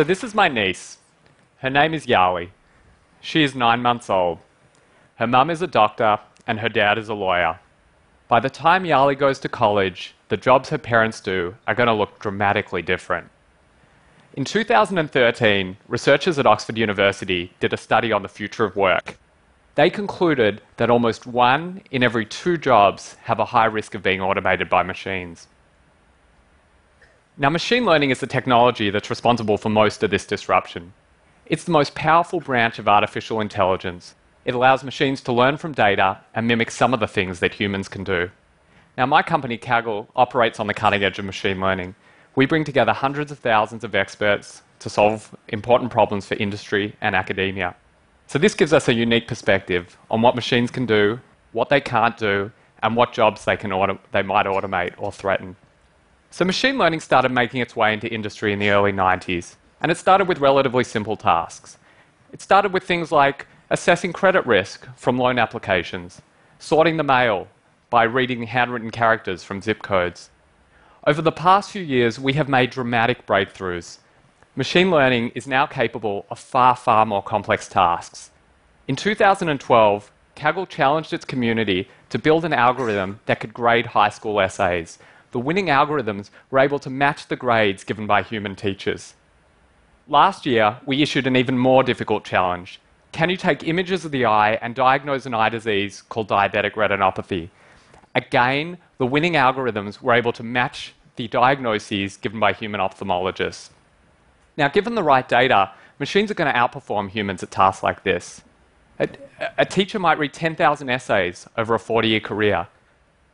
So, this is my niece. Her name is Yali. She is nine months old. Her mum is a doctor, and her dad is a lawyer. By the time Yali goes to college, the jobs her parents do are going to look dramatically different. In 2013, researchers at Oxford University did a study on the future of work. They concluded that almost one in every two jobs have a high risk of being automated by machines. Now, machine learning is the technology that's responsible for most of this disruption. It's the most powerful branch of artificial intelligence. It allows machines to learn from data and mimic some of the things that humans can do. Now, my company, Kaggle, operates on the cutting edge of machine learning. We bring together hundreds of thousands of experts to solve important problems for industry and academia. So, this gives us a unique perspective on what machines can do, what they can't do, and what jobs they, can they might automate or threaten. So, machine learning started making its way into industry in the early 90s, and it started with relatively simple tasks. It started with things like assessing credit risk from loan applications, sorting the mail by reading handwritten characters from zip codes, over the past few years, we have made dramatic breakthroughs. Machine learning is now capable of far, far more complex tasks. In 2012, Kaggle challenged its community to build an algorithm that could grade high school essays. The winning algorithms were able to match the grades given by human teachers. Last year, we issued an even more difficult challenge. Can you take images of the eye and diagnose an eye disease called diabetic retinopathy? Again, the winning algorithms were able to match the diagnoses given by human ophthalmologists. Now, given the right data, machines are going to outperform humans at tasks like this. A, a teacher might read 10,000 essays over a 40 year career.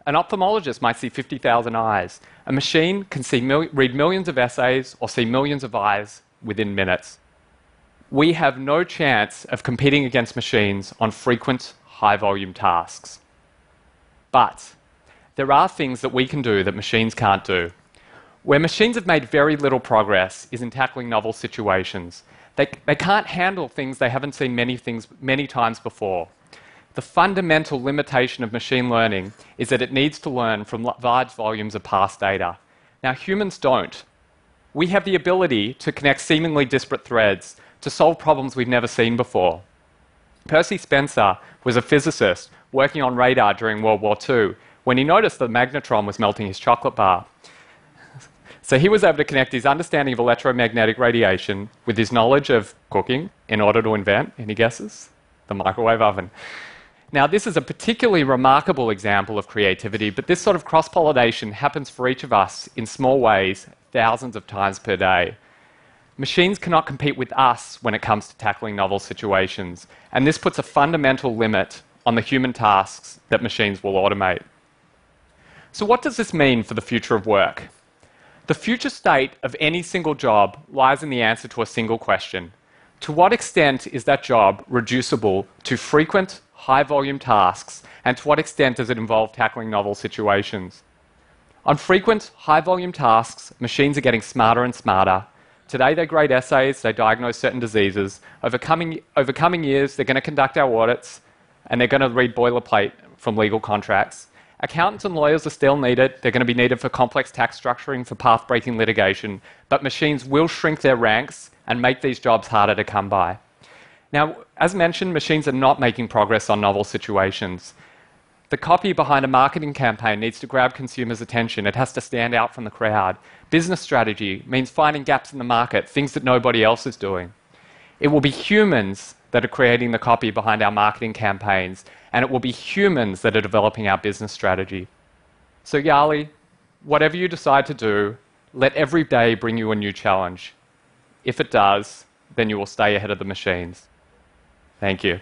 An ophthalmologist might see 50,000 eyes. A machine can see read millions of essays or see millions of eyes within minutes. We have no chance of competing against machines on frequent, high volume tasks. But there are things that we can do that machines can't do. Where machines have made very little progress is in tackling novel situations. They, they can't handle things they haven't seen many things many times before. The fundamental limitation of machine learning is that it needs to learn from large volumes of past data. Now, humans don't. We have the ability to connect seemingly disparate threads to solve problems we've never seen before. Percy Spencer was a physicist working on radar during World War II when he noticed the magnetron was melting his chocolate bar. So he was able to connect his understanding of electromagnetic radiation with his knowledge of cooking in order to invent, any guesses? The microwave oven. Now, this is a particularly remarkable example of creativity, but this sort of cross pollination happens for each of us in small ways, thousands of times per day. Machines cannot compete with us when it comes to tackling novel situations, and this puts a fundamental limit on the human tasks that machines will automate. So, what does this mean for the future of work? The future state of any single job lies in the answer to a single question To what extent is that job reducible to frequent, high volume tasks, and to what extent does it involve tackling novel situations? On frequent, high volume tasks, machines are getting smarter and smarter. Today, they grade essays, they diagnose certain diseases. Over coming, over coming years, they're going to conduct our audits, and they're going to read boilerplate from legal contracts. Accountants and lawyers are still needed. They're going to be needed for complex tax structuring, for path breaking litigation, but machines will shrink their ranks and make these jobs harder to come by. Now, as mentioned, machines are not making progress on novel situations. The copy behind a marketing campaign needs to grab consumers' attention. It has to stand out from the crowd. Business strategy means finding gaps in the market, things that nobody else is doing. It will be humans that are creating the copy behind our marketing campaigns, and it will be humans that are developing our business strategy. So, Yali, whatever you decide to do, let every day bring you a new challenge. If it does, then you will stay ahead of the machines. Thank you.